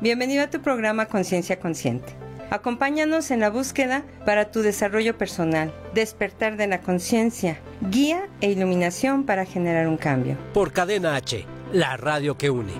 Bienvenido a tu programa Conciencia Consciente. Acompáñanos en la búsqueda para tu desarrollo personal, despertar de la conciencia, guía e iluminación para generar un cambio. Por Cadena H, la radio que une.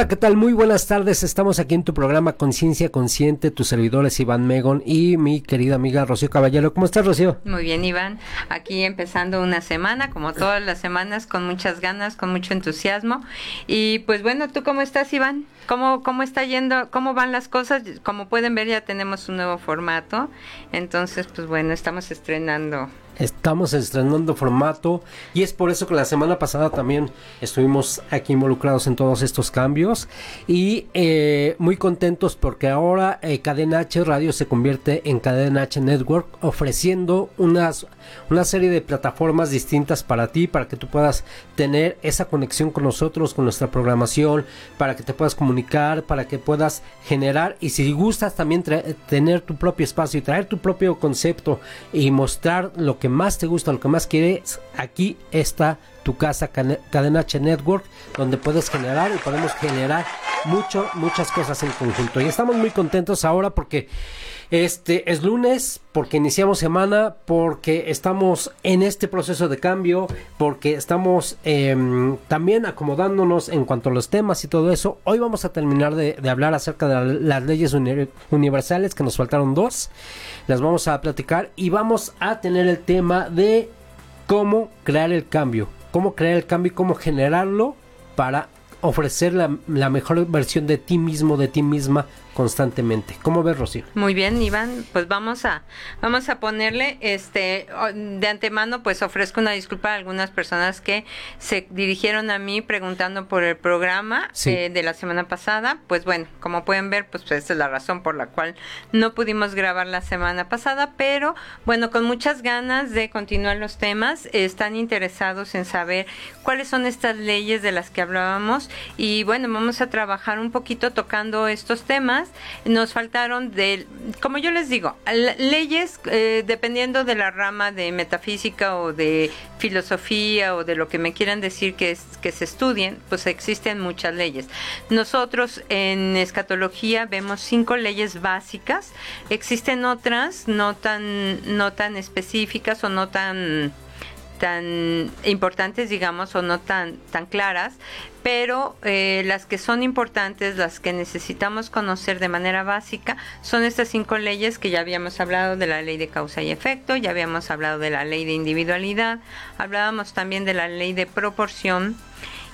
Hola, ¿qué tal? Muy buenas tardes. Estamos aquí en tu programa Conciencia Consciente. Tus servidores Iván Megon y mi querida amiga Rocío Caballero. ¿Cómo estás, Rocío? Muy bien, Iván. Aquí empezando una semana, como todas las semanas, con muchas ganas, con mucho entusiasmo. Y pues bueno, ¿tú cómo estás, Iván? ¿Cómo, cómo está yendo? ¿Cómo van las cosas? Como pueden ver, ya tenemos un nuevo formato. Entonces, pues bueno, estamos estrenando Estamos estrenando formato y es por eso que la semana pasada también estuvimos aquí involucrados en todos estos cambios y eh, muy contentos porque ahora eh, Cadena H Radio se convierte en Cadena H Network ofreciendo unas, una serie de plataformas distintas para ti, para que tú puedas tener esa conexión con nosotros, con nuestra programación, para que te puedas comunicar, para que puedas generar y si gustas también tener tu propio espacio y traer tu propio concepto y mostrar lo que más te gusta, lo que más quieres, aquí está tu casa Cadena H Network, donde puedes generar y podemos generar mucho, muchas cosas en conjunto. Y estamos muy contentos ahora porque este es lunes, porque iniciamos semana, porque estamos en este proceso de cambio, porque estamos em, también acomodándonos en cuanto a los temas y todo eso. Hoy vamos a terminar de, hablar acerca de las leyes universales, que nos faltaron dos. Las vamos a platicar y vamos a tener el tema de cómo crear el cambio, cómo crear el cambio y cómo generarlo para ofrecer la, la, mejor versión de ti mismo, de ti misma constantemente. ¿Cómo ves, Rocío? Muy bien, Iván, pues vamos a vamos a ponerle este de antemano pues ofrezco una disculpa a algunas personas que se dirigieron a mí preguntando por el programa eh, de la semana pasada. Pues bueno, como pueden ver, pues, pues esa es la razón por la cual no pudimos grabar la semana pasada, pero bueno, con muchas ganas de continuar los temas, están interesados en saber cuáles son estas leyes de las que hablábamos y bueno, vamos a trabajar un poquito tocando estos temas nos faltaron de, como yo les digo, leyes eh, dependiendo de la rama de metafísica o de filosofía o de lo que me quieran decir que, que se estudien, pues existen muchas leyes. Nosotros en escatología vemos cinco leyes básicas, existen otras no tan, no tan específicas o no tan tan importantes, digamos, o no tan, tan claras, pero eh, las que son importantes, las que necesitamos conocer de manera básica, son estas cinco leyes que ya habíamos hablado de la ley de causa y efecto, ya habíamos hablado de la ley de individualidad, hablábamos también de la ley de proporción,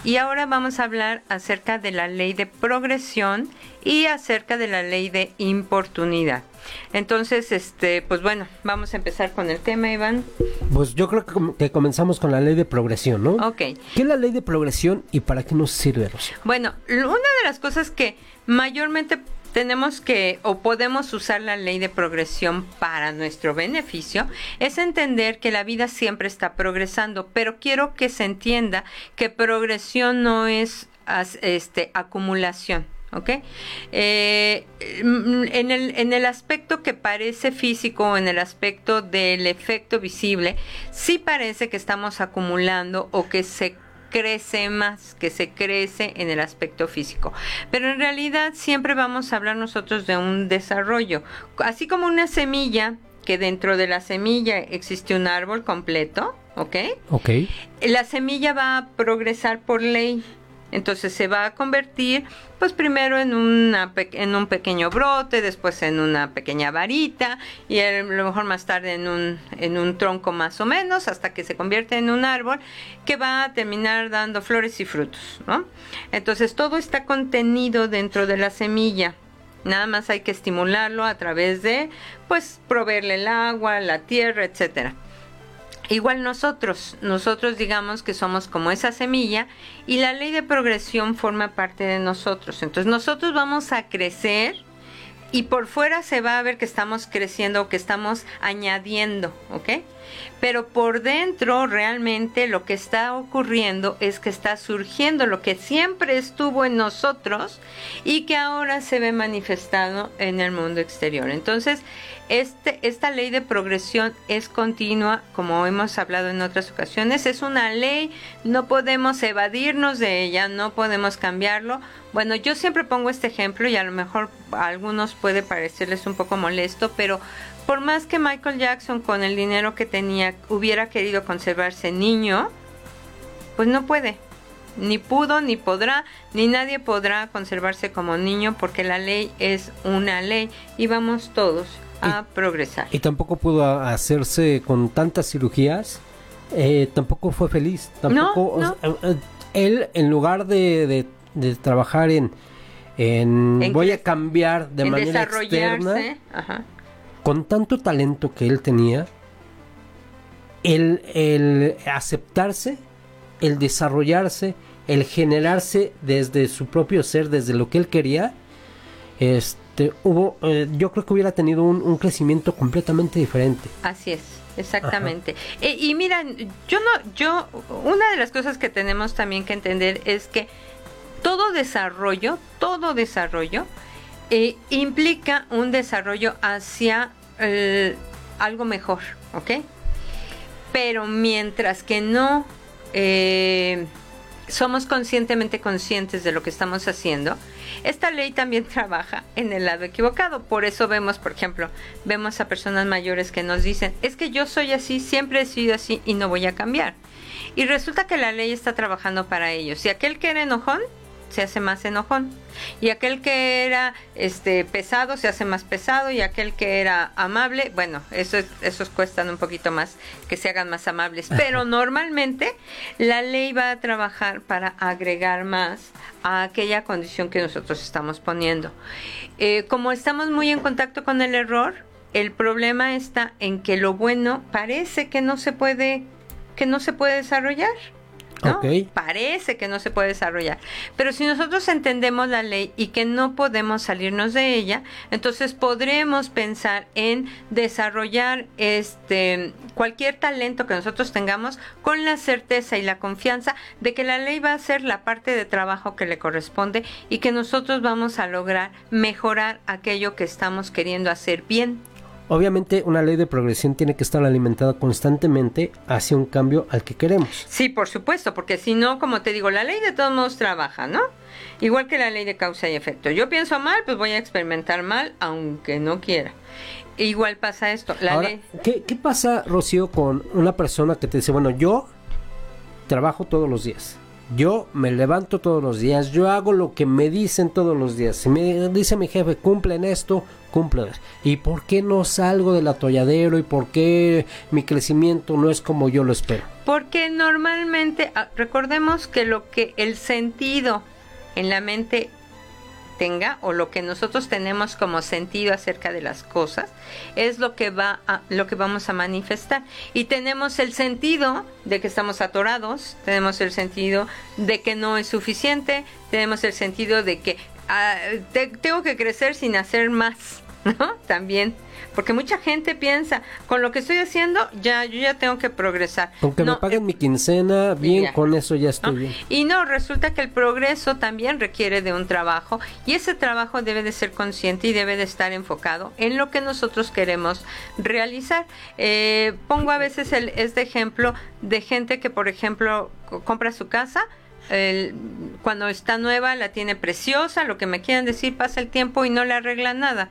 y ahora vamos a hablar acerca de la ley de progresión y acerca de la ley de importunidad. Entonces, este, pues bueno, vamos a empezar con el tema, Iván. Pues yo creo que, comenzamos con la ley de progresión, ¿no? Ok. ¿Qué es la ley de progresión y para qué nos sirve, Rocío? Bueno, una de las cosas que mayormente tenemos que o podemos usar la ley de progresión para nuestro beneficio es entender que la vida siempre está progresando, pero quiero que se entienda que progresión no es este acumulación. ¿ok? Eh, en, el, en el aspecto que parece físico, en el aspecto del efecto visible, sí parece que estamos acumulando o que se crece más, que se crece en el aspecto físico. Pero en realidad siempre vamos a hablar nosotros de un desarrollo, así como una semilla, que dentro de la semilla existe un árbol completo, ¿ok? Ok. La semilla va a progresar por ley. Entonces se va a convertir, pues primero en, en un pequeño brote, después en una pequeña varita y a lo mejor más tarde en un, en un tronco más o menos, hasta que se convierte en un árbol que va a terminar dando flores y frutos, ¿no? Entonces todo está contenido dentro de la semilla. Nada más hay que estimularlo a través de, pues, proveerle el agua, la tierra, etcétera. Igual nosotros, nosotros digamos que somos como esa semilla y la ley de progresión forma parte de nosotros. Entonces nosotros vamos a crecer y por fuera se va a ver que estamos creciendo, que estamos añadiendo, ¿ok? Pero por dentro realmente lo que está ocurriendo es que está surgiendo lo que siempre estuvo en nosotros y que ahora se ve manifestado en el mundo exterior. Entonces, este, esta ley de progresión es continua, como hemos hablado en otras ocasiones, es una ley, no podemos evadirnos de ella, no podemos cambiarlo. Bueno, yo siempre pongo este ejemplo y a lo mejor a algunos puede parecerles un poco molesto, pero por más que Michael Jackson con el dinero que tenía hubiera querido conservarse niño, pues no puede. Ni pudo, ni podrá, ni nadie podrá conservarse como niño porque la ley es una ley y vamos todos a progresar. Y tampoco pudo hacerse con tantas cirugías, eh, tampoco fue feliz. Tampoco, eh, él, en lugar de, de, trabajar en, en, voy a cambiar de manera externa, con tanto talento que él tenía, el, el aceptarse, el desarrollarse, el generarse desde su propio ser, desde lo que él quería, este hubo, eh, yo creo que hubiera tenido un, crecimiento completamente diferente. Así es, exactamente. Eh, y mira, yo no, yo, una de las cosas que tenemos también que entender es que todo desarrollo, todo desarrollo eh, implica un desarrollo hacia algo mejor, ¿ok? Pero mientras que no somos conscientemente conscientes de lo que estamos haciendo, esta ley también trabaja en el lado equivocado. Por eso vemos, por ejemplo, vemos a personas mayores que nos dicen, es que yo soy así, siempre he sido así y no voy a cambiar. Y resulta que la ley está trabajando para ellos. Si aquel que era enojón, se hace más enojón. Y aquel que era este pesado se hace más pesado y aquel que era amable, bueno, eso esos cuestan un poquito más que se hagan más amables, pero normalmente la ley va a trabajar para agregar más a aquella condición que nosotros estamos poniendo. Eh, como estamos muy en contacto con el error, el problema está en que lo bueno parece que no se puede que no se puede desarrollar. Parece que no se puede desarrollar. Pero si nosotros entendemos la ley y que no podemos salirnos de ella, entonces podremos pensar en desarrollar este cualquier talento que nosotros tengamos con la certeza y la confianza de que la ley va a ser la parte de trabajo que le corresponde y que nosotros vamos a lograr mejorar aquello que estamos queriendo hacer bien. Obviamente una ley de progresión tiene que estar alimentada constantemente hacia un cambio al que queremos. Sí, por supuesto, porque si no, como te digo, la ley de todos modos trabaja, ¿no? Igual que la ley de causa y efecto. Yo pienso mal, pues voy a experimentar mal, aunque no quiera. Igual pasa esto. La ley... ¿qué, ¿Qué pasa, Rocío, con una persona que te dice, bueno, yo trabajo todos los días? Yo me levanto todos los días, yo hago lo que me dicen todos los días. Si me dice mi jefe, cumplen esto, cumplen. ¿Y por qué no salgo del atolladero? ¿Y por qué mi crecimiento no es como yo lo espero? Porque normalmente, ah, recordemos que lo que el sentido en la mente tenga o lo que nosotros tenemos como sentido acerca de las cosas es lo que va a, lo que vamos a manifestar. Y tenemos el sentido de que estamos atorados tenemos el sentido de que no es suficiente tenemos el sentido de que ah, tengo que crecer sin hacer más ¿no? También, porque mucha gente piensa, con lo que estoy haciendo, ya yo ya tengo que progresar. Aunque me paguen mi quincena, bien, con eso ya estoy bien. Y no, resulta que el progreso también requiere de un trabajo y ese trabajo debe de ser consciente y debe de estar enfocado en lo que nosotros queremos realizar. Eh, pongo a veces el, este ejemplo de gente que, por ejemplo, compra su casa, cuando está nueva la tiene preciosa, lo que me quieran decir, pasa el tiempo y no le arregla nada.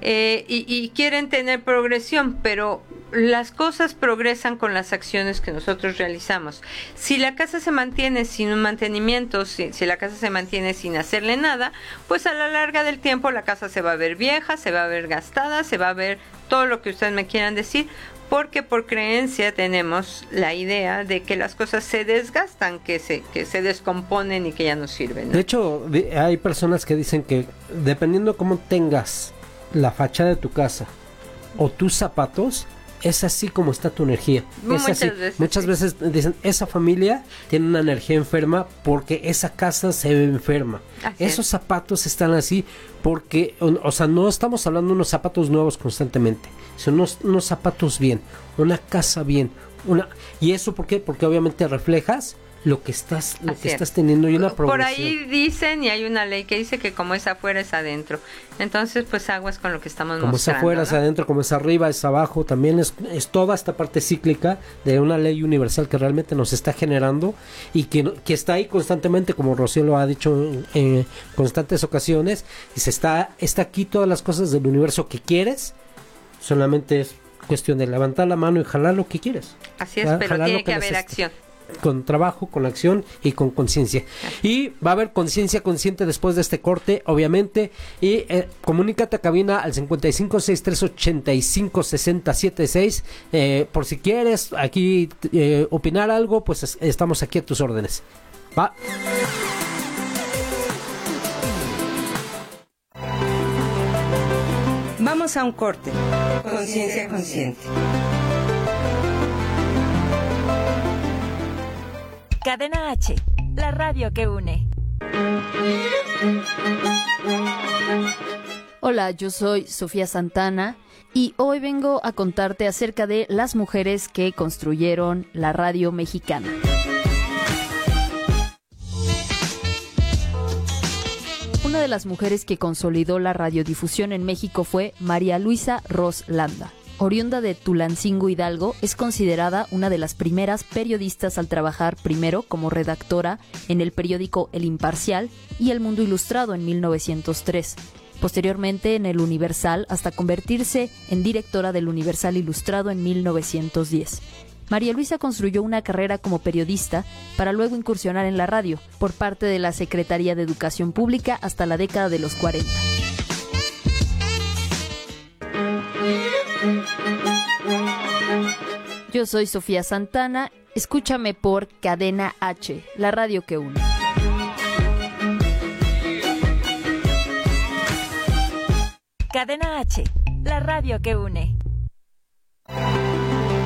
Eh, y, quieren tener progresión, pero las cosas progresan con las acciones que nosotros realizamos. Si la casa se mantiene sin un mantenimiento, si, la casa se mantiene sin hacerle nada, pues a la larga del tiempo la casa se va a ver vieja, se va a ver gastada, se va a ver todo lo que ustedes me quieran decir, porque por creencia tenemos la idea de que las cosas se desgastan, que se, que se descomponen y que ya no sirven. De hecho, hay personas que dicen que dependiendo cómo tengas la fachada de tu casa o tus zapatos, es así como está tu energía. muchas veces. Muchas veces dicen, esa familia tiene una energía enferma porque esa casa se ve enferma. Esos zapatos están así porque, o, sea, no estamos hablando de unos zapatos nuevos constantemente, son unos, unos zapatos bien, una casa bien. Una, ¿Y eso por qué? Porque obviamente reflejas lo que estás lo que estás teniendo y una Por ahí dicen y hay una ley que dice que como es afuera es adentro. Entonces, pues aguas con lo que estamos como mostrando. Como es afuera es adentro, como es arriba es abajo, también es, es, toda esta parte cíclica de una ley universal que realmente nos está generando y que, que está ahí constantemente, como Rocío lo ha dicho en, constantes ocasiones, y se está, está aquí todas las cosas del universo que quieres, solamente es cuestión de levantar la mano y jalar lo que quieres. Así es, pero tiene que haber acción con trabajo, con acción y con conciencia. Y va a haber conciencia consciente después de este corte, obviamente. Y eh, comunícate a cabina al 5563856076. Eh, por si quieres aquí eh, opinar algo, pues estamos aquí a tus órdenes. Va. Vamos a un corte. Conciencia consciente. Cadena H, la radio que une. Hola, yo soy Sofía Santana y hoy vengo a contarte acerca de las mujeres que construyeron la radio mexicana. Una de las mujeres que consolidó la radiodifusión en México fue María Luisa Ros Landa. Oriunda de Tulancingo Hidalgo, es considerada una de las primeras periodistas al trabajar primero como redactora en el periódico El Imparcial y El Mundo Ilustrado en 1903, posteriormente en El Universal hasta convertirse en directora del Universal Ilustrado en 1910. María Luisa construyó una carrera como periodista para luego incursionar en la radio por parte de la Secretaría de Educación Pública hasta la década de los 40. Yo soy Sofía Santana, escúchame por Cadena H, la radio que une. Cadena H, la radio que une.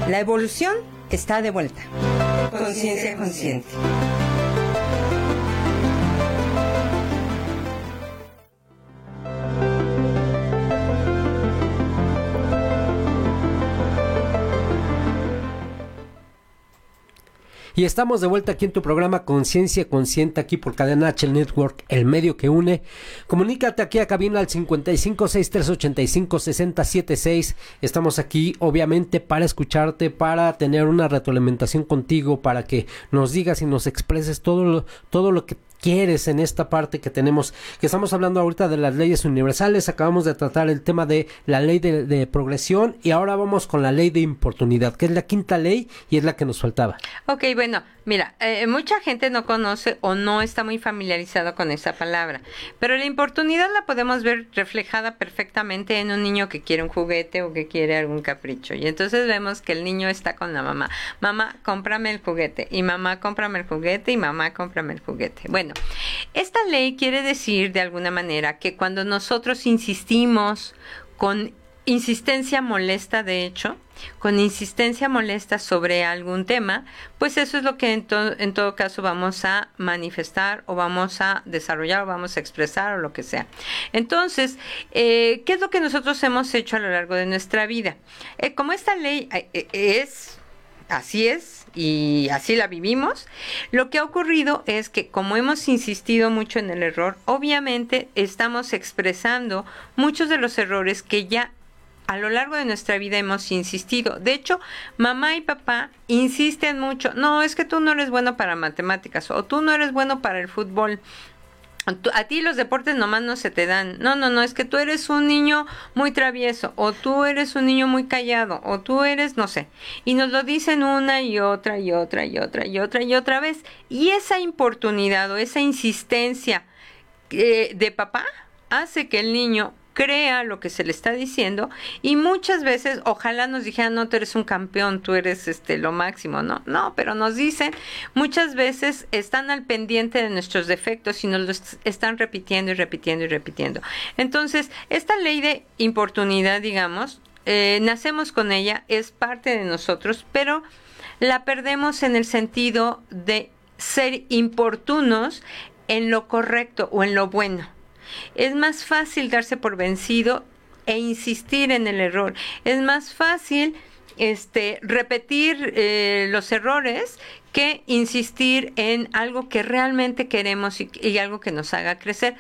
La evolución está de vuelta. Conciencia consciente. Y estamos de vuelta aquí en tu programa Conciencia Consciente, aquí por Cadena H Network, el medio que une. Comunícate aquí a cabina al 5563856076. Estamos aquí, obviamente, para escucharte, para tener una retroalimentación contigo, para que nos digas y nos expreses todo lo, todo lo que quieres en esta parte que tenemos, que estamos hablando ahorita de las leyes universales, acabamos de tratar el tema de la ley de, progresión y ahora vamos con la ley de importunidad, que es la quinta ley y es la que nos faltaba. Ok, bueno, mira, eh, mucha gente no conoce o no está muy familiarizado con esa palabra, pero la importunidad la podemos ver reflejada perfectamente en un niño que quiere un juguete o que quiere algún capricho y entonces vemos que el niño está con la mamá, mamá, cómprame el juguete y mamá, cómprame el juguete y mamá, cómprame el juguete. Bueno, esta ley quiere decir de alguna manera que cuando nosotros insistimos con insistencia molesta, de hecho, con insistencia molesta sobre algún tema, pues eso es lo que en, todo caso vamos a manifestar o vamos a desarrollar o vamos a expresar o lo que sea. Entonces, eh, ¿qué es lo que nosotros hemos hecho a lo largo de nuestra vida? Eh, como esta ley eh, es, así es, y así la vivimos. Lo que ha ocurrido es que como hemos insistido mucho en el error, obviamente estamos expresando muchos de los errores que ya a lo largo de nuestra vida hemos insistido. De hecho, mamá y papá insisten mucho, no, es que tú no eres bueno para matemáticas o tú no eres bueno para el fútbol. A ti los deportes nomás no se te dan. No, no, no, es que tú eres un niño muy travieso, o tú eres un niño muy callado, o tú eres, no sé. Y nos lo dicen una y otra y otra y otra y otra y otra vez. Y esa importunidad o esa insistencia eh, de papá hace que el niño crea lo que se le está diciendo y muchas veces ojalá nos dijeran no tú eres un campeón tú eres este lo máximo no no pero nos dicen muchas veces están al pendiente de nuestros defectos y nos lo están repitiendo y repitiendo y repitiendo. Entonces esta ley de importunidad digamos eh, nacemos con ella es parte de nosotros pero la perdemos en el sentido de ser importunos en lo correcto o en lo bueno es más fácil darse por vencido e insistir en el error. Es más fácil este, repetir eh, los errores que insistir en algo que realmente queremos y, algo que nos haga crecer.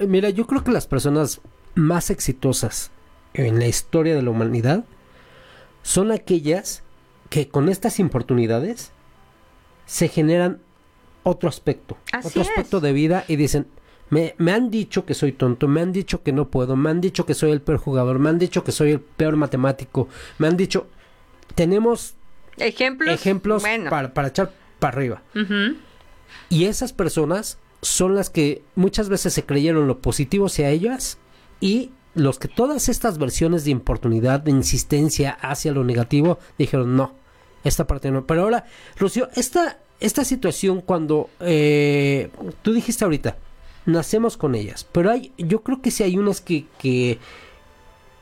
Mira, yo creo que las personas más exitosas en la historia de la humanidad son aquellas que con estas oportunidades se generan otro aspecto, otro aspecto de vida y dicen, me, me, han dicho que soy tonto, me han dicho que no puedo, me han dicho que soy el peor jugador, me han dicho que soy el peor matemático, me han dicho... Tenemos ejemplos, ejemplos para, para, echar para arriba. Y esas personas son las que muchas veces se creyeron lo positivo hacia ellas y los que todas estas versiones de importunidad, de insistencia hacia lo negativo, dijeron no, esta parte no. Pero ahora, Lucio, esta, esta situación cuando eh, tú dijiste ahorita, nacemos con ellas. Pero hay, yo creo que sí hay unas que, que,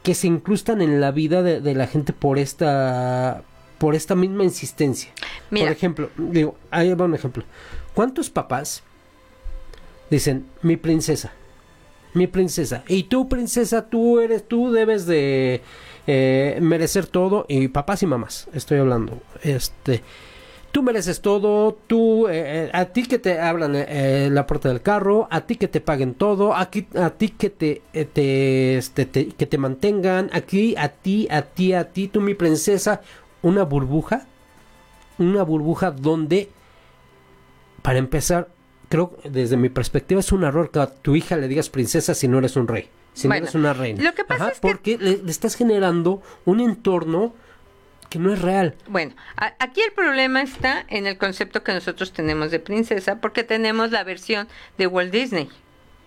que se incrustan en la vida de, la gente por esta, por esta misma insistencia. Por ejemplo, digo, ahí va un ejemplo. ¿Cuántos papás dicen, mi princesa, mi princesa, y tú princesa, tú eres, tú debes de eh, merecer todo, y papás y mamás, estoy hablando, este, tú mereces todo, tú, eh, eh, a ti que te abran eh, la puerta del carro, a ti que te paguen todo, aquí, a ti que te, este, te, que te mantengan, aquí, a ti, a ti, a ti, tú mi princesa, una burbuja, una burbuja donde, para empezar, creo, desde mi perspectiva, es un error que a tu hija le digas princesa si no eres un rey, si no eres una reina. Lo que pasa es porque le estás generando un entorno que no es real. Bueno, aquí el problema está en el concepto que nosotros tenemos de princesa, porque tenemos la versión de Walt Disney.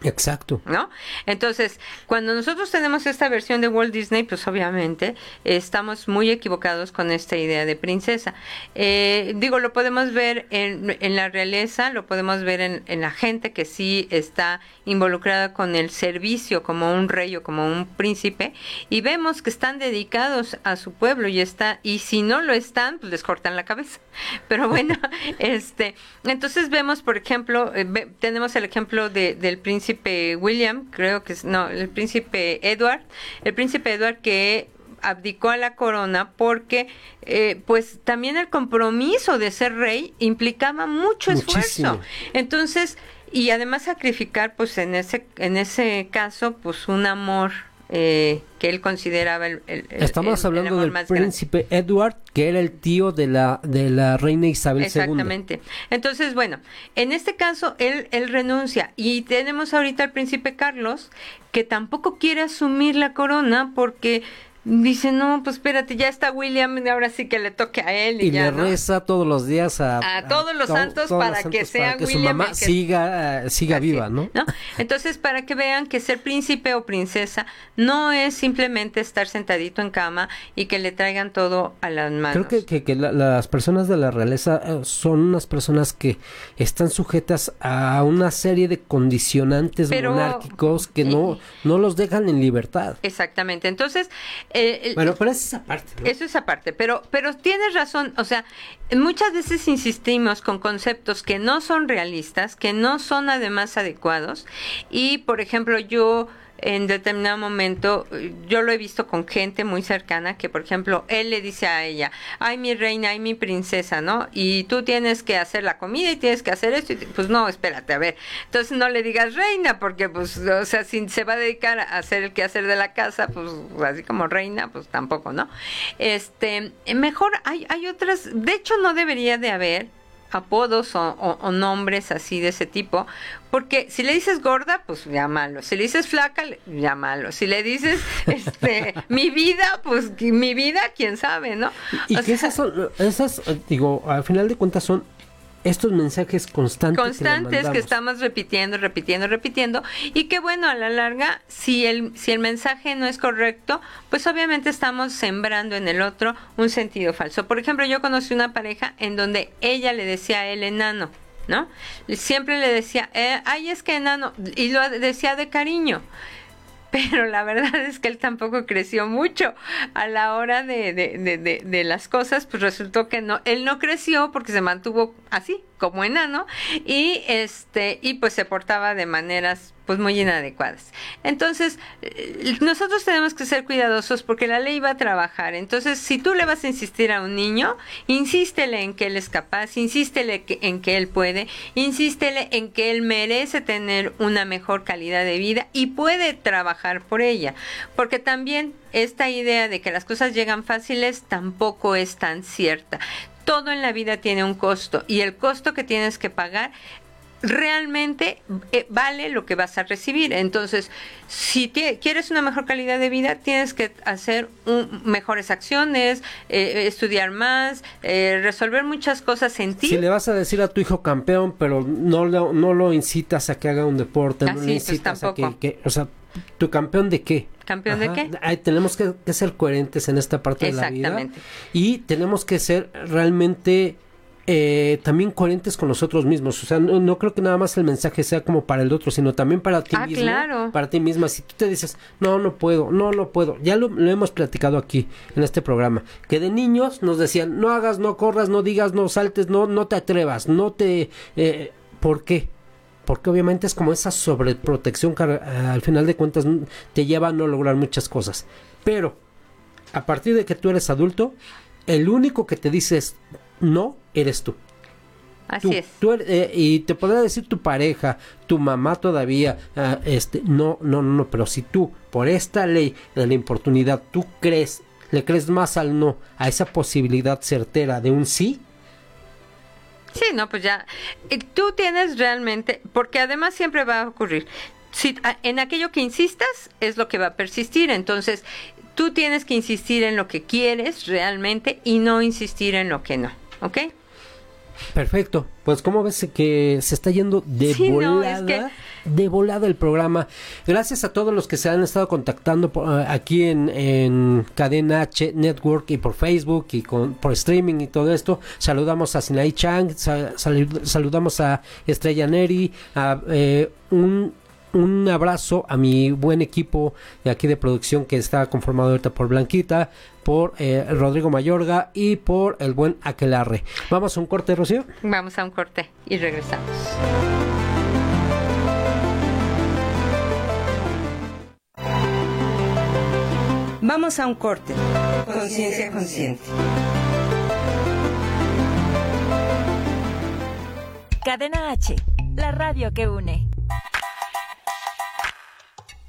Exacto. ¿No? Entonces, cuando nosotros tenemos esta versión de Walt Disney, pues obviamente estamos muy equivocados con esta idea de princesa. Eh, digo, lo podemos ver en, en, la realeza, lo podemos ver en, en, la gente que sí está involucrada con el servicio como un rey o como un príncipe, y vemos que están dedicados a su pueblo y está, y si no lo están, pues les cortan la cabeza. Pero bueno, este, entonces vemos, por ejemplo, eh, tenemos el ejemplo de, del príncipe príncipe William, creo que es, no, el príncipe Edward, el príncipe Edward que abdicó a la corona porque eh, pues también el compromiso de ser rey implicaba mucho esfuerzo. Entonces, y además sacrificar pues en ese en ese caso pues un amor eh, que él consideraba el, estamos hablando del príncipe Edward que era el tío de la de la reina Isabel II exactamente. Entonces bueno en este caso él él renuncia. Y tenemos ahorita al príncipe Carlos que tampoco quiere asumir la corona porque Dice, no, pues espérate, ya está William, ahora sí que le toque a él. Y, y le reza todos los días a, a, todos los santos para que sea que su mamá siga, siga viva, ¿no? Entonces, para que vean que ser príncipe o princesa no es simplemente estar sentadito en cama y que le traigan todo a las manos. Creo que, que, las personas de la realeza eh, son unas personas que están sujetas a una serie de condicionantes monárquicos que no, no los dejan en libertad. Exactamente. Entonces, eh, bueno, pero es aparte. Eso es aparte, pero, pero tienes razón, o sea, muchas veces insistimos con conceptos que no son realistas, que no son además adecuados, y por ejemplo yo en determinado momento, yo lo he visto con gente muy cercana que, por ejemplo, él le dice a ella, ay, mi reina, ay, mi princesa, ¿no? Y tú tienes que hacer la comida y tienes que hacer esto. Y, pues no, espérate, a ver. Entonces no le digas reina, porque, pues, o sea, si se va a dedicar a hacer el quehacer de la casa, pues así como reina, pues tampoco, ¿no? Este, mejor hay, hay otras, de hecho no debería de haber apodos o, nombres así de ese tipo, porque si le dices gorda, pues llámalo, si le dices flaca, llámalo, si le dices este mi vida, pues mi vida, quién sabe, ¿no? Y que esas son, esas, digo, al final de cuentas son estos mensajes constantes. Constantes que, estamos repitiendo, repitiendo, repitiendo. Y que bueno, a la larga, si el, si el mensaje no es correcto, pues obviamente estamos sembrando en el otro un sentido falso. Por ejemplo, yo conocí una pareja en donde ella le decía a él enano. ¿No? Siempre le decía, eh, ay, es que enano, y lo decía de cariño pero la verdad es que él tampoco creció mucho. A la hora de, de, de, de, las cosas, pues resultó que no, él no creció porque se mantuvo así, como enano, y este, y pues se portaba de maneras pues muy inadecuadas. Entonces, eh, nosotros tenemos que ser cuidadosos porque la ley va a trabajar. Entonces, si tú le vas a insistir a un niño, insístele en que él es capaz, insístele en que él puede, insístele en que él merece tener una mejor calidad de vida y puede trabajar por ella. Porque también esta idea de que las cosas llegan fáciles tampoco es tan cierta todo en la vida tiene un costo y el costo que tienes que pagar realmente eh, vale lo que vas a recibir. Entonces, si quieres una mejor calidad de vida, tienes que hacer mejores acciones, eh, estudiar más, eh, resolver muchas cosas en ti. Si le vas a decir a tu hijo campeón, pero no lo, no lo incitas a que haga un deporte, no lo pues incitas a que, o sea, ¿tu campeón de qué? ¿Campeón de qué? tenemos que, que, ser coherentes en esta parte de la vida. Y tenemos que ser realmente eh, también coherentes con nosotros mismos. O sea, no, creo que nada más el mensaje sea como para el otro, sino también para ti ah, mismo. Claro. Para ti misma. Si tú te dices, no, no puedo, no, no puedo. Ya lo, hemos platicado aquí en este programa. Que de niños nos decían, no hagas, no corras, no digas, no saltes, no, no te atrevas, no te... Eh, ¿Por qué? Porque obviamente es como esa sobreprotección que al final de cuentas te lleva a no lograr muchas cosas. Pero a partir de que tú eres adulto, el único que te dices no eres tú. Así es. Eh, y te podrá decir tu pareja, tu mamá todavía, ah, este, no, no, no, pero si tú, por esta ley de la importunidad, tú crees, le crees más al no, a esa posibilidad certera de un sí, Sí, no, pues ya. Tú tienes realmente, porque además siempre va a ocurrir. Si en aquello que insistas es lo que va a persistir, entonces tú tienes que insistir en lo que quieres realmente y no insistir en lo que no. ¿ok? Perfecto. Pues como ves que se está yendo de volada, de volada el programa. Gracias a todos los que se han estado contactando eh, aquí en, Cadena H Network y por Facebook y con, por streaming y todo esto. Saludamos a Sinai Chang, saludamos a Estrella Neri, a eh, un un abrazo a mi buen equipo de aquí de producción que está conformado ahorita por Blanquita, por eh, Rodrigo Mayorga y por el buen Aquelarre. ¿Vamos a un corte, Rocío? Vamos a un corte y regresamos. Vamos a un corte. Conciencia consciente. Cadena H, la radio que une.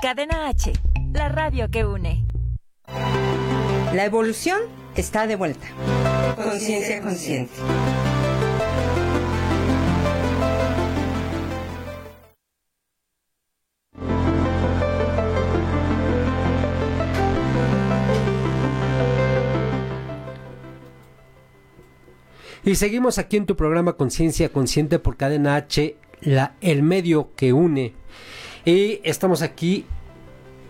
Cadena H, la radio que une. La evolución está de vuelta. Conciencia consciente. Y seguimos aquí en tu programa Conciencia Consciente por Cadena H, la, el medio que une. Y estamos aquí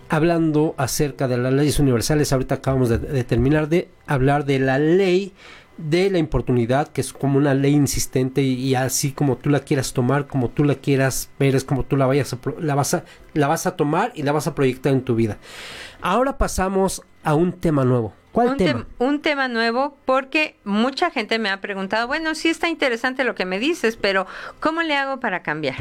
hablando acerca de las leyes universales. Ahorita acabamos de, terminar de hablar de la ley de la importunidad, que es como una ley insistente y, así como tú la quieras tomar, como tú la quieras ver, es como tú la vayas a, la vas a, la vas a tomar y la vas a proyectar en tu vida. Ahora pasamos a un tema nuevo. ¿Cuál tema? un tema nuevo porque mucha gente me ha preguntado, bueno, sí está interesante lo que me dices, pero ¿cómo le hago para cambiar?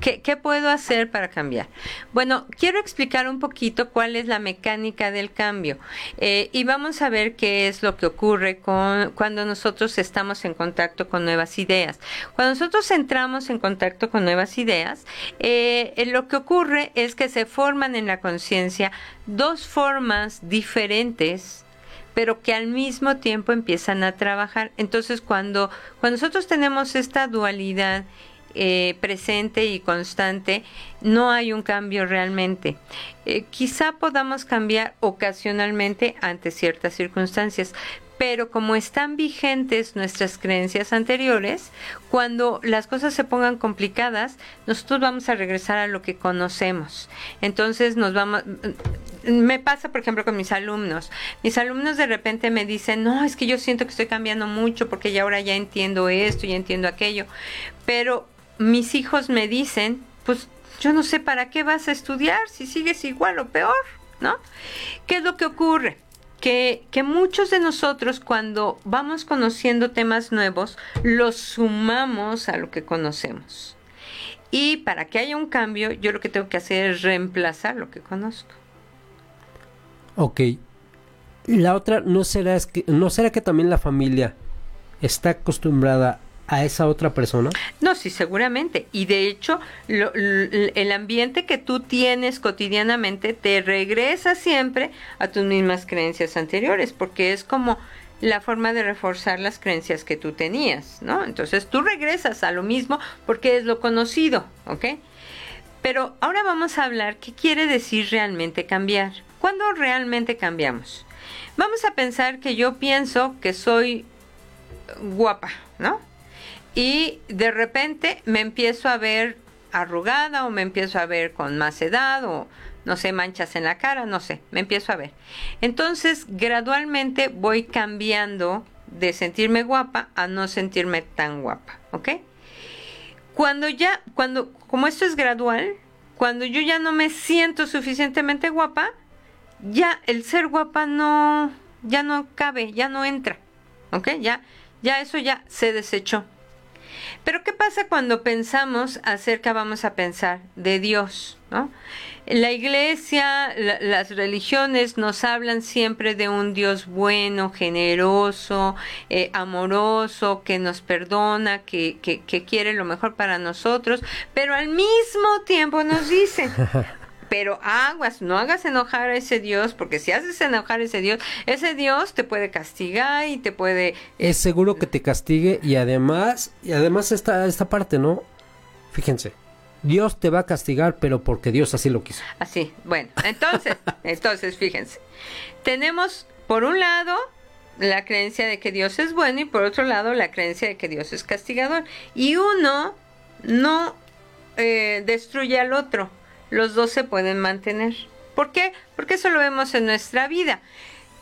¿Qué, puedo hacer para cambiar? Bueno, quiero explicar un poquito cuál es la mecánica del cambio eh, y vamos a ver qué es lo que ocurre con, cuando nosotros estamos en contacto con nuevas ideas. Cuando nosotros entramos en contacto con nuevas ideas, eh, eh, lo que ocurre es que se forman en la conciencia dos formas diferentes pero que al mismo tiempo empiezan a trabajar. Entonces, cuando, cuando nosotros tenemos esta dualidad eh, presente y constante, no hay un cambio realmente. Eh, quizá podamos cambiar ocasionalmente ante ciertas circunstancias, pero como están vigentes nuestras creencias anteriores, cuando las cosas se pongan complicadas, nosotros vamos a regresar a lo que conocemos. Entonces nos vamos me pasa, por ejemplo, con mis alumnos. Mis alumnos de repente me dicen, no, es que yo siento que estoy cambiando mucho porque ya ahora ya entiendo esto, ya entiendo aquello. Pero mis hijos me dicen, pues yo no sé para qué vas a estudiar si sigues igual o peor, ¿no? ¿Qué es lo que ocurre? Que, que, muchos de nosotros cuando vamos conociendo temas nuevos, los sumamos a lo que conocemos. Y para que haya un cambio, yo lo que tengo que hacer es reemplazar lo que conozco. Ok. La otra, ¿no será, es que, ¿no será que también la familia está acostumbrada a esa otra persona? No, sí, seguramente. Y de hecho, el ambiente que tú tienes cotidianamente te regresa siempre a tus mismas creencias anteriores, porque es como la forma de reforzar las creencias que tú tenías, ¿no? Entonces tú regresas a lo mismo porque es lo conocido, ¿ok? Pero ahora vamos a hablar qué quiere decir realmente cambiar. ¿Cuándo realmente cambiamos? Vamos a pensar que yo pienso que soy guapa, ¿no? Y de repente me empiezo a ver arrugada o me empiezo a ver con más edad o no sé, manchas en la cara, no sé, me empiezo a ver. Entonces, gradualmente voy cambiando de sentirme guapa a no sentirme tan guapa, ¿ok? Cuando ya, cuando, como esto es gradual, cuando yo ya no me siento suficientemente guapa, ya el ser guapa no, ya no cabe, ya no entra, ¿ok? Ya, ya eso ya se desechó. Pero ¿qué pasa cuando pensamos acerca, vamos a pensar, de Dios? ¿no? La iglesia, las religiones nos hablan siempre de un Dios bueno, generoso, eh, amoroso, que nos perdona, que, que, que quiere lo mejor para nosotros, pero al mismo tiempo nos dice, pero aguas, no hagas enojar a ese Dios, porque si haces enojar a ese Dios, ese Dios te puede castigar y te puede... Es seguro que te castigue y además, y además esta, esta parte, ¿no? Fíjense, Dios te va a castigar, pero porque Dios así lo quiso. Así, bueno, entonces, entonces, fíjense, tenemos por un lado la creencia de que Dios es bueno y por otro lado la creencia de que Dios es castigador. Y uno no eh, destruye al otro los dos se pueden mantener. ¿Por qué? Porque eso lo vemos en nuestra vida.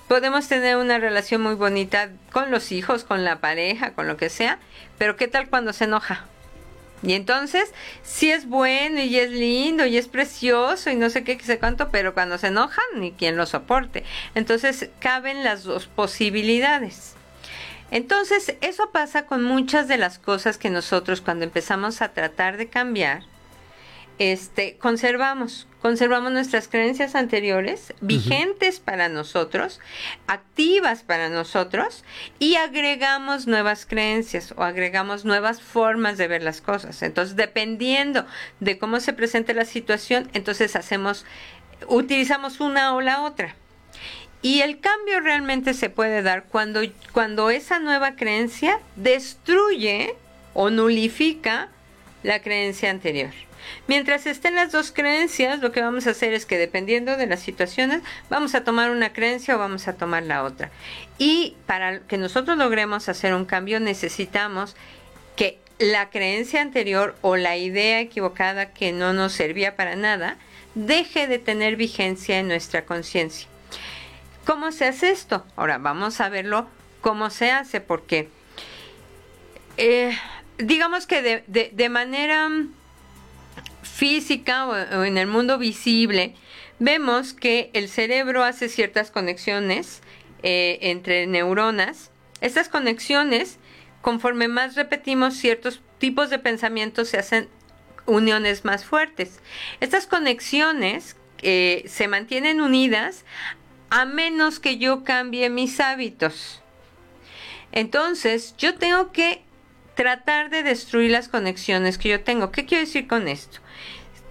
Podemos tener una relación muy bonita con los hijos, con la pareja, con lo que sea, pero ¿qué tal cuando se enoja? Y entonces, sí es bueno y es lindo y es precioso y no sé qué, qué sé cuánto, pero cuando se enojan, ni quien lo soporte. Entonces, caben las dos posibilidades. Entonces, eso pasa con muchas de las cosas que nosotros cuando empezamos a tratar de cambiar, este, conservamos, conservamos nuestras creencias anteriores, vigentes para nosotros, activas para nosotros, y agregamos nuevas creencias o agregamos nuevas formas de ver las cosas. Entonces, dependiendo de cómo se presente la situación, entonces hacemos, utilizamos una o la otra. Y el cambio realmente se puede dar cuando, cuando esa nueva creencia destruye o nulifica la creencia anterior. Mientras estén las dos creencias, lo que vamos a hacer es que dependiendo de las situaciones, vamos a tomar una creencia o vamos a tomar la otra. Y para que nosotros logremos hacer un cambio necesitamos que la creencia anterior o la idea equivocada que no nos servía para nada deje de tener vigencia en nuestra conciencia. ¿Cómo se hace esto? Ahora vamos a verlo cómo se hace, porque eh, digamos que de, manera física o, en el mundo visible, vemos que el cerebro hace ciertas conexiones eh, entre neuronas. Estas conexiones, conforme más repetimos ciertos tipos de pensamientos, se hacen uniones más fuertes. Estas conexiones eh, se mantienen unidas a menos que yo cambie mis hábitos. Entonces, yo tengo que tratar de destruir las conexiones que yo tengo. ¿Qué quiero decir con esto?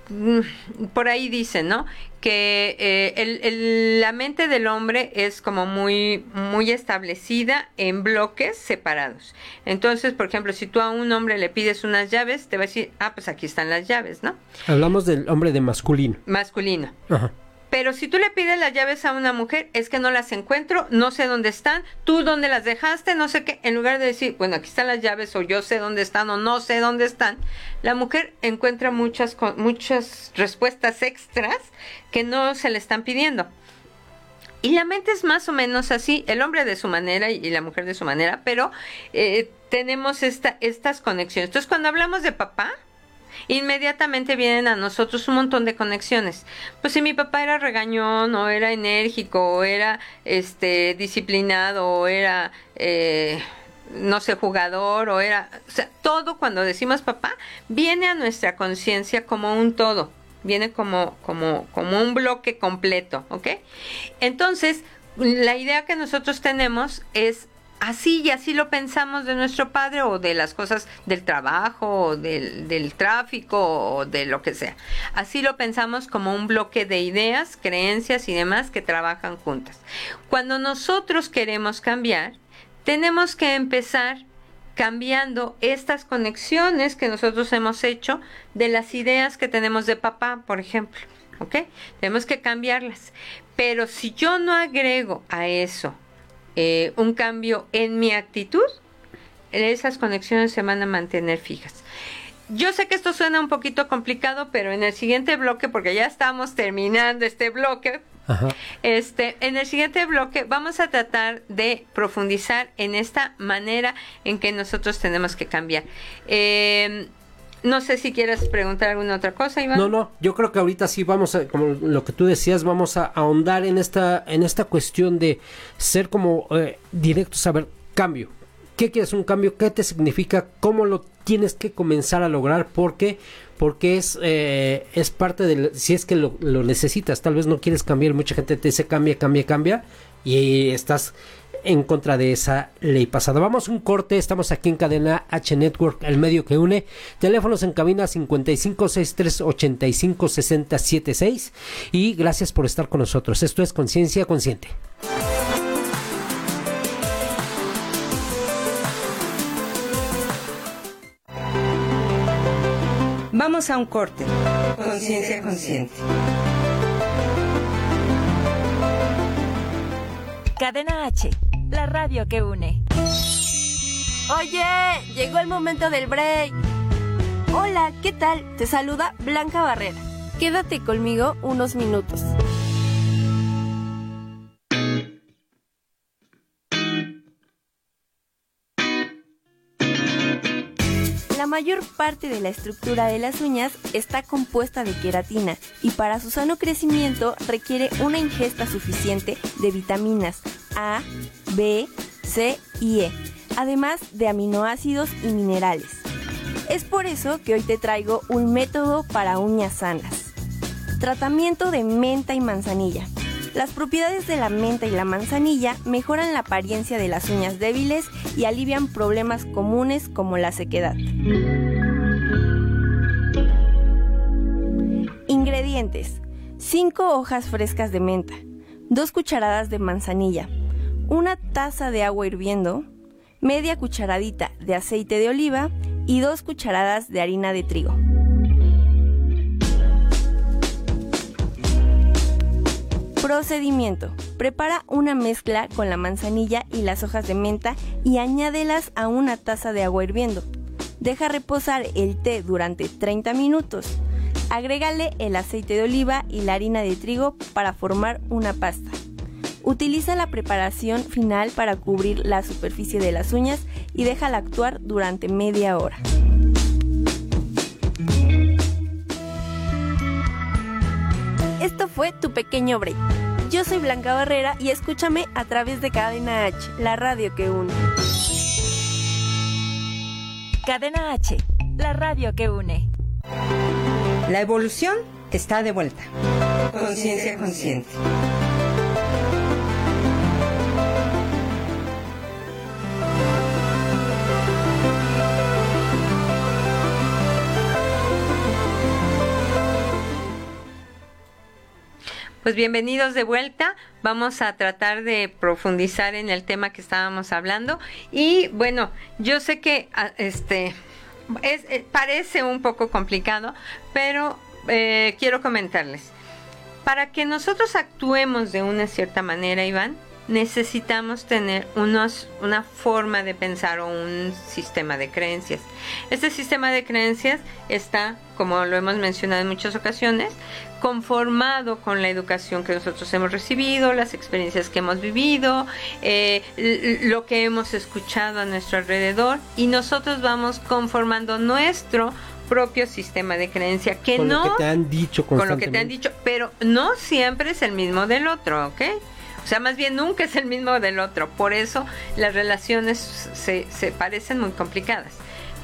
Mm, por ahí dice, ¿no? Que eh, la mente del hombre es como muy, muy establecida en bloques separados. Entonces, por ejemplo, si tú a un hombre le pides unas llaves, te va a decir, ah, pues aquí están las llaves, ¿no? Hablamos del hombre de masculino. Masculino. Ajá. Pero si tú le pides las llaves a una mujer, es que no las encuentro, no sé dónde están, tú dónde las dejaste, no sé qué, en lugar de decir, bueno, aquí están las llaves o yo sé dónde están o no sé dónde están, la mujer encuentra muchas, muchas respuestas extras que no se le están pidiendo. Y la mente es más o menos así, el hombre de su manera y la mujer de su manera, pero eh, tenemos esta, estas conexiones. Entonces, cuando hablamos de papá, inmediatamente vienen a nosotros un montón de conexiones. Pues si mi papá era regañón o era enérgico o era este disciplinado o era eh, no sé, jugador o era, o sea, todo cuando decimos papá viene a nuestra conciencia como un todo, viene como, como, como un bloque completo, ¿ok? Entonces, la idea que nosotros tenemos es así y así lo pensamos de nuestro padre o de las cosas del trabajo o del, del, tráfico o de lo que sea. Así lo pensamos como un bloque de ideas, creencias y demás que trabajan juntas. Cuando nosotros queremos cambiar, tenemos que empezar cambiando estas conexiones que nosotros hemos hecho de las ideas que tenemos de papá, por ejemplo. ¿Ok? Tenemos que cambiarlas. Pero si yo no agrego a eso eh, un cambio en mi actitud, esas conexiones se van a mantener fijas. Yo sé que esto suena un poquito complicado, pero en el siguiente bloque, porque ya estamos terminando este bloque, este, en el siguiente bloque vamos a tratar de profundizar en esta manera en que nosotros tenemos que cambiar. Eh, no sé si quieres preguntar alguna otra cosa, Iván. No, no, yo creo que ahorita sí vamos a, como lo que tú decías, vamos a ahondar en esta, en esta cuestión de ser como eh, directos, a ver, cambio. ¿Qué quieres un cambio? ¿Qué te significa? ¿Cómo lo tienes que comenzar a lograr? Porque porque es, eh, es parte de, si es que lo, lo necesitas, tal vez no quieres cambiar, mucha gente te dice cambia, cambia, cambia, y estás en contra de esa ley pasada. Vamos un corte, estamos aquí en cadena H Network, el medio que une. Teléfonos en cabina 5563856076 y gracias por estar con nosotros. Esto es Conciencia Consciente. Vamos a un corte. Conciencia Consciente. Cadena H, la radio que une. Oye, llegó el momento del break. Hola, ¿qué tal? Te saluda Blanca Barrera. Quédate conmigo unos minutos. La mayor parte de la estructura de las uñas está compuesta de queratina y para su sano crecimiento requiere una ingesta suficiente de vitaminas A, B, C y E, además de aminoácidos y minerales. Es por eso que hoy te traigo un método para uñas sanas. Tratamiento de menta y manzanilla. Las propiedades de la menta y la manzanilla mejoran la apariencia de las uñas débiles y alivian problemas comunes como la sequedad. Ingredientes. 5 hojas frescas de menta, 2 cucharadas de manzanilla, una taza de agua hirviendo, media cucharadita de aceite de oliva y 2 cucharadas de harina de trigo. Procedimiento. Prepara una mezcla con la manzanilla y las hojas de menta y añádelas a una taza de agua hirviendo. Deja reposar el té durante 30 minutos. Agrégale el aceite de oliva y la harina de trigo para formar una pasta. Utiliza la preparación final para cubrir la superficie de las uñas y déjala actuar durante media hora. Esto fue tu pequeño break. Yo soy Blanca Barrera y escúchame a través de Cadena H, la radio que une. Cadena H, la radio que une. La evolución está de vuelta. Conciencia consciente. Pues bienvenidos de vuelta. Vamos a tratar de profundizar en el tema que estábamos hablando. Y bueno, yo sé que ah, este es, eh, parece un poco complicado, pero eh, quiero comentarles. Para que nosotros actuemos de una cierta manera, Iván, necesitamos tener unos, una forma de pensar o un sistema de creencias. Este sistema de creencias está, como lo hemos mencionado en muchas ocasiones, conformado con la educación que nosotros hemos recibido, las experiencias que hemos vivido, eh, lo que hemos escuchado a nuestro alrededor y nosotros vamos conformando nuestro propio sistema de creencia que con no lo que te han dicho con lo que te han dicho, pero no siempre es el mismo del otro, ¿ok? O sea, más bien nunca es el mismo del otro. Por eso las relaciones se, parecen muy complicadas.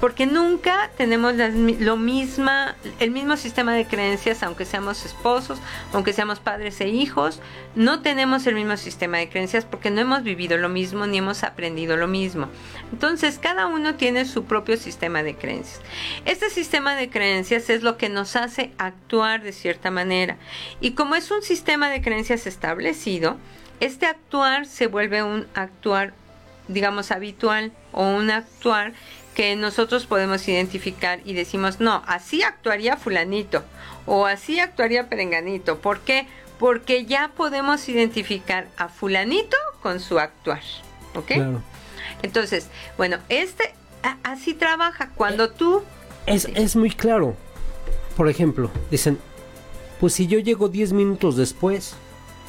Porque nunca tenemos lo misma, el mismo sistema de creencias, aunque seamos esposos, aunque seamos padres e hijos, no tenemos el mismo sistema de creencias porque no hemos vivido lo mismo ni hemos aprendido lo mismo. Entonces, cada uno tiene su propio sistema de creencias. Este sistema de creencias es lo que nos hace actuar de cierta manera. Y como es un sistema de creencias establecido, este actuar se vuelve un actuar, digamos, habitual o un actuar que nosotros podemos identificar y decimos, no, así actuaría fulanito o así actuaría perenganito. ¿Por qué? Porque ya podemos identificar a fulanito con su actuar. ¿Ok? Entonces, bueno, este así trabaja. Cuando tú... Es, es muy claro. Por ejemplo, dicen, pues si yo llego 10 minutos después,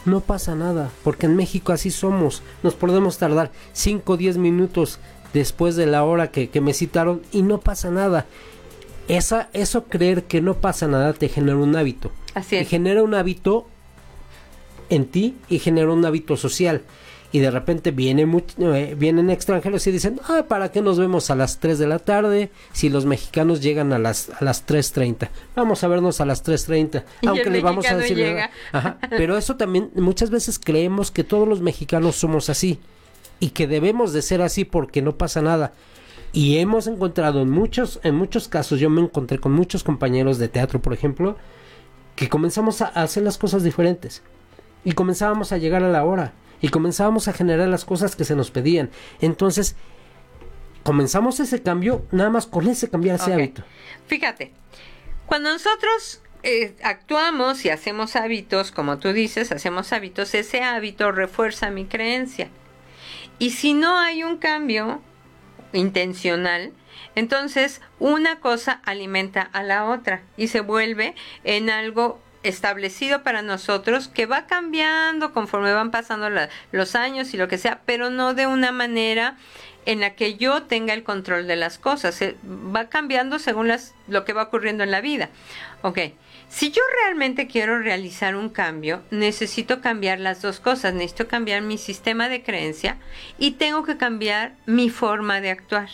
no pasa nada, porque en México así somos. Nos podemos tardar 5 o 10 minutos después de la hora que, me citaron y no pasa nada. Esa, eso creer que no pasa nada te genera un hábito. Así Y genera un hábito en ti y genera un hábito social. Y de repente viene eh, vienen extranjeros y dicen, ah, ¿para qué nos vemos a las 3 de la tarde si los mexicanos llegan a las, a las 3.30? Vamos a vernos a las 3.30. Aunque le vamos a decir... pero eso también, muchas veces creemos que todos los mexicanos somos así y que debemos de ser así porque no pasa nada. Y hemos encontrado en muchos, en muchos casos, yo me encontré con muchos compañeros de teatro, por ejemplo, que comenzamos a hacer las cosas diferentes. Y comenzábamos a llegar a la hora. Y comenzábamos a generar las cosas que se nos pedían. Entonces, comenzamos ese cambio nada más con ese cambiar ese hábito. Fíjate, cuando nosotros eh, actuamos y hacemos hábitos, como tú dices, hacemos hábitos, ese hábito refuerza mi creencia. Y si no hay un cambio intencional, entonces una cosa alimenta a la otra y se vuelve en algo establecido para nosotros que va cambiando conforme van pasando los años y lo que sea, pero no de una manera en la que yo tenga el control de las cosas. va cambiando según lo que va ocurriendo en la vida. Ok. Si yo realmente quiero realizar un cambio, necesito cambiar las dos cosas. Necesito cambiar mi sistema de creencia y tengo que cambiar mi forma de actuar.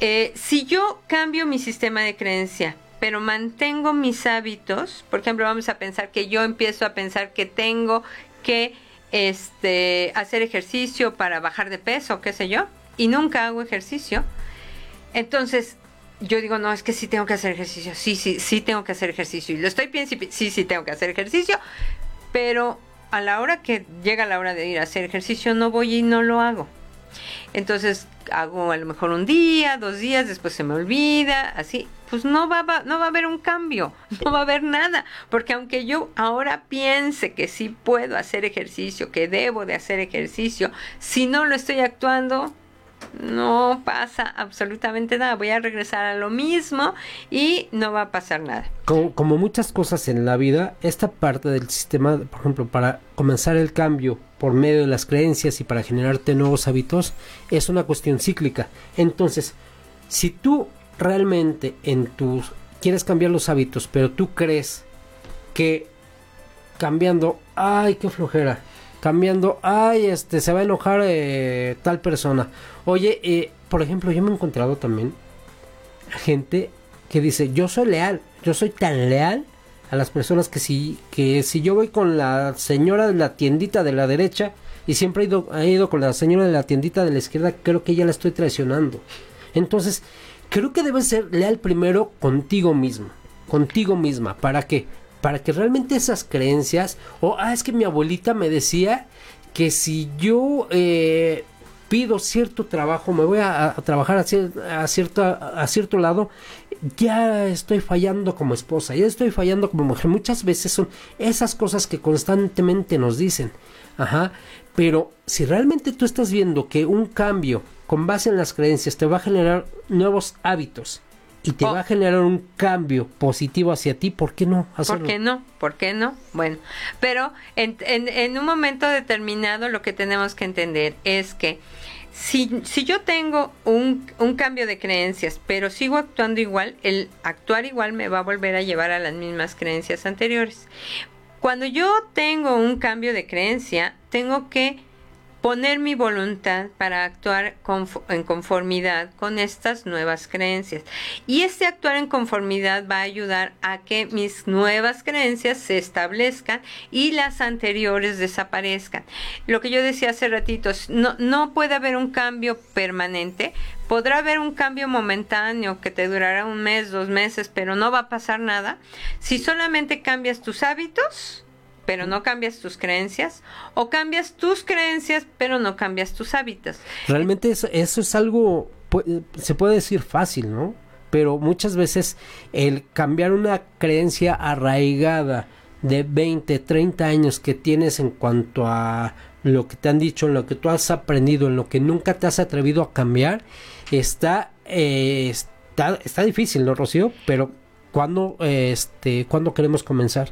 Eh, si yo cambio mi sistema de creencia, pero mantengo mis hábitos, por ejemplo, vamos a pensar que yo empiezo a pensar que tengo que este, hacer ejercicio para bajar de peso, qué sé yo, y nunca hago ejercicio, entonces yo digo, no, es que sí tengo que hacer ejercicio, sí, sí, sí tengo que hacer ejercicio. Y lo estoy pensando, sí, sí tengo que hacer ejercicio, pero a la hora que llega la hora de ir a hacer ejercicio no voy y no lo hago. Entonces hago a lo mejor un día, dos días, después se me olvida, así, pues no va, no va a haber un cambio, no va a haber nada, porque aunque yo ahora piense que sí puedo hacer ejercicio, que debo de hacer ejercicio, si no lo estoy actuando, no pasa absolutamente nada. Voy a regresar a lo mismo y no va a pasar nada. Como, muchas cosas en la vida, esta parte del sistema, por ejemplo, para comenzar el cambio por medio de las creencias y para generarte nuevos hábitos, es una cuestión cíclica. Entonces, si tú realmente en tus quieres cambiar los hábitos, pero tú crees que cambiando, ay, qué flojera, cambiando, ay, este, se va a enojar eh, tal persona. Oye, eh, por ejemplo, yo me he encontrado también gente que dice, yo soy leal, yo soy tan leal a las personas que si, que si yo voy con la señora de la tiendita de la derecha y siempre he ido, he ido con la señora de la tiendita de la izquierda, creo que ya la estoy traicionando. Entonces, creo que debes ser leal primero contigo mismo, contigo misma, ¿para qué? Para que realmente esas creencias, o ah, es que mi abuelita me decía que si yo eh, pido cierto trabajo, me voy a, trabajar a, cierto, a cierto lado, ya estoy fallando como esposa, ya estoy fallando como mujer. Muchas veces son esas cosas que constantemente nos dicen. Ajá. Pero si realmente tú estás viendo que un cambio con base en las creencias te va a generar nuevos hábitos, y te oh. va a generar un cambio positivo hacia ti, ¿por qué no hacerlo? ¿Por qué no? ¿Por qué no? Bueno, pero en, en, en un momento determinado lo que tenemos que entender es que si, si yo tengo un, un, cambio de creencias, pero sigo actuando igual, el actuar igual me va a volver a llevar a las mismas creencias anteriores. Cuando yo tengo un cambio de creencia, tengo que poner mi voluntad para actuar en conformidad con estas nuevas creencias. Y este actuar en conformidad va a ayudar a que mis nuevas creencias se establezcan y las anteriores desaparezcan. Lo que yo decía hace ratitos, no, no puede haber un cambio permanente, podrá haber un cambio momentáneo que te durará un mes, dos meses, pero no va a pasar nada. Si solamente cambias tus hábitos, pero no cambias tus creencias, o cambias tus creencias, pero no cambias tus hábitos. Realmente eso, es algo, se puede decir fácil, ¿no? Pero muchas veces el cambiar una creencia arraigada de 20, 30 años que tienes en cuanto a lo que te han dicho, en lo que tú has aprendido, en lo que nunca te has atrevido a cambiar, está, eh, está, está difícil, ¿no, Rocío? Pero ¿cuándo, este, ¿cuándo queremos comenzar?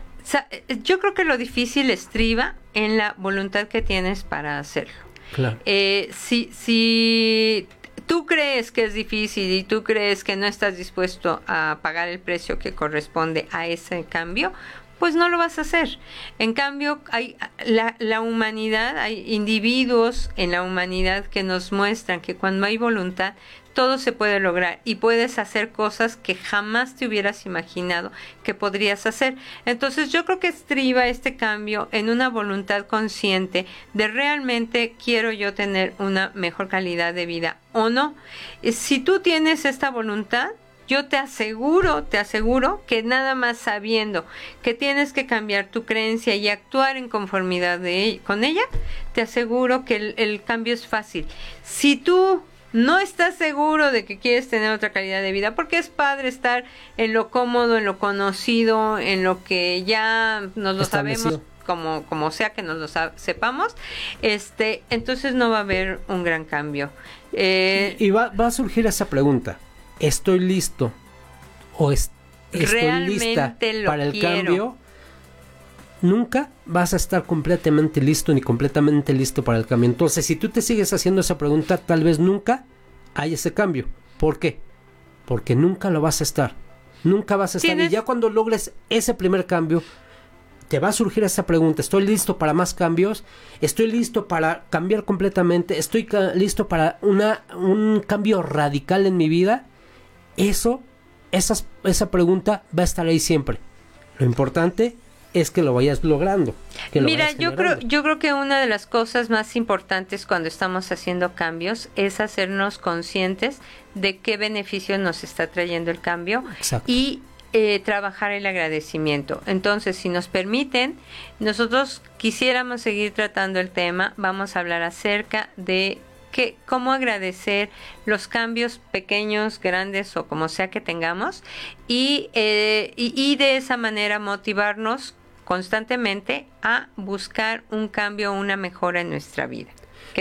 Eh, yo creo que lo difícil estriba en la voluntad que tienes para hacerlo. Claro. Eh, si, si tú crees que es difícil y tú crees que no estás dispuesto a pagar el precio que corresponde a ese cambio, pues no lo vas a hacer. En cambio, hay la, humanidad, hay individuos en la humanidad que nos muestran que cuando hay voluntad todo se puede lograr y puedes hacer cosas que jamás te hubieras imaginado que podrías hacer. Entonces yo creo que estriba este cambio en una voluntad consciente de realmente quiero yo tener una mejor calidad de vida o no. Si tú tienes esta voluntad, yo te aseguro, te aseguro que nada más sabiendo que tienes que cambiar tu creencia y actuar en conformidad de, con ella, te aseguro que el, el cambio es fácil. Si tú no estás seguro de que quieres tener otra calidad de vida, porque es padre estar en lo cómodo, en lo conocido, en lo que ya nos lo sabemos como, como sea que nos lo sepamos, este, entonces no va a haber un gran cambio. Eh, y va, va, a surgir esa pregunta, ¿estoy listo? ¿O estoy lista para el cambio? Nunca vas a estar completamente listo ni completamente listo para el cambio. Entonces, si tú te sigues haciendo esa pregunta, tal vez nunca hay ese cambio. ¿Por qué? Porque nunca lo vas a estar. Nunca vas a estar. Y ya cuando logres ese primer cambio, te va a surgir esa pregunta. ¿Estoy listo para más cambios? ¿Estoy listo para cambiar completamente? ¿Estoy listo para una, un cambio radical en mi vida? Eso, esas, esa pregunta va a estar ahí siempre. Lo importante es que lo vayas logrando. Mira, yo creo, yo creo que una de las cosas más importantes cuando estamos haciendo cambios es hacernos conscientes de qué beneficio nos está trayendo el cambio y eh, trabajar el agradecimiento. Entonces, si nos permiten, nosotros quisiéramos seguir tratando el tema. Vamos a hablar acerca de que cómo agradecer los cambios pequeños, grandes o como sea que tengamos y, eh, y, de esa manera motivarnos constantemente a buscar un cambio, una mejora en nuestra vida.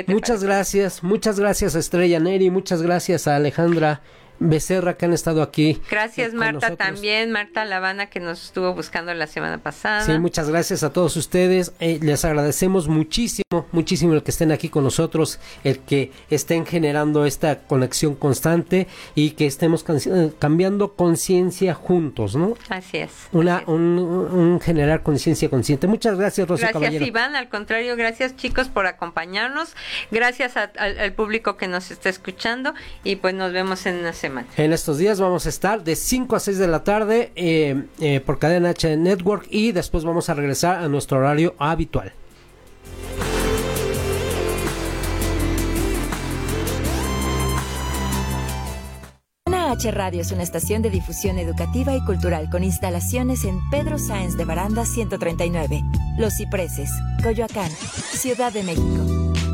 Muchas gracias, muchas gracias a Estrella Neri, muchas gracias a Alejandra Becerra que han estado aquí. Gracias Marta también, Marta Lavana que nos estuvo buscando la semana pasada. Sí, muchas gracias a todos ustedes. Eh, les agradecemos muchísimo, muchísimo el que estén aquí con nosotros, el que estén generando esta conexión constante y que estemos eh, cambiando conciencia juntos, ¿no? Así es. Una, Un, generar conciencia consciente. Muchas gracias, Rosa Gracias Iván, al contrario, gracias chicos por acompañarnos. Gracias al público que nos está escuchando y pues nos vemos en una semana en estos días vamos a estar de 5 a 6 de la tarde eh, eh, por Cadena H Network y después vamos a regresar a nuestro horario habitual. H Radio es una estación de difusión educativa y cultural con instalaciones en Pedro Sáenz de Baranda 139, Los Cipreses, Coyoacán, Ciudad de México.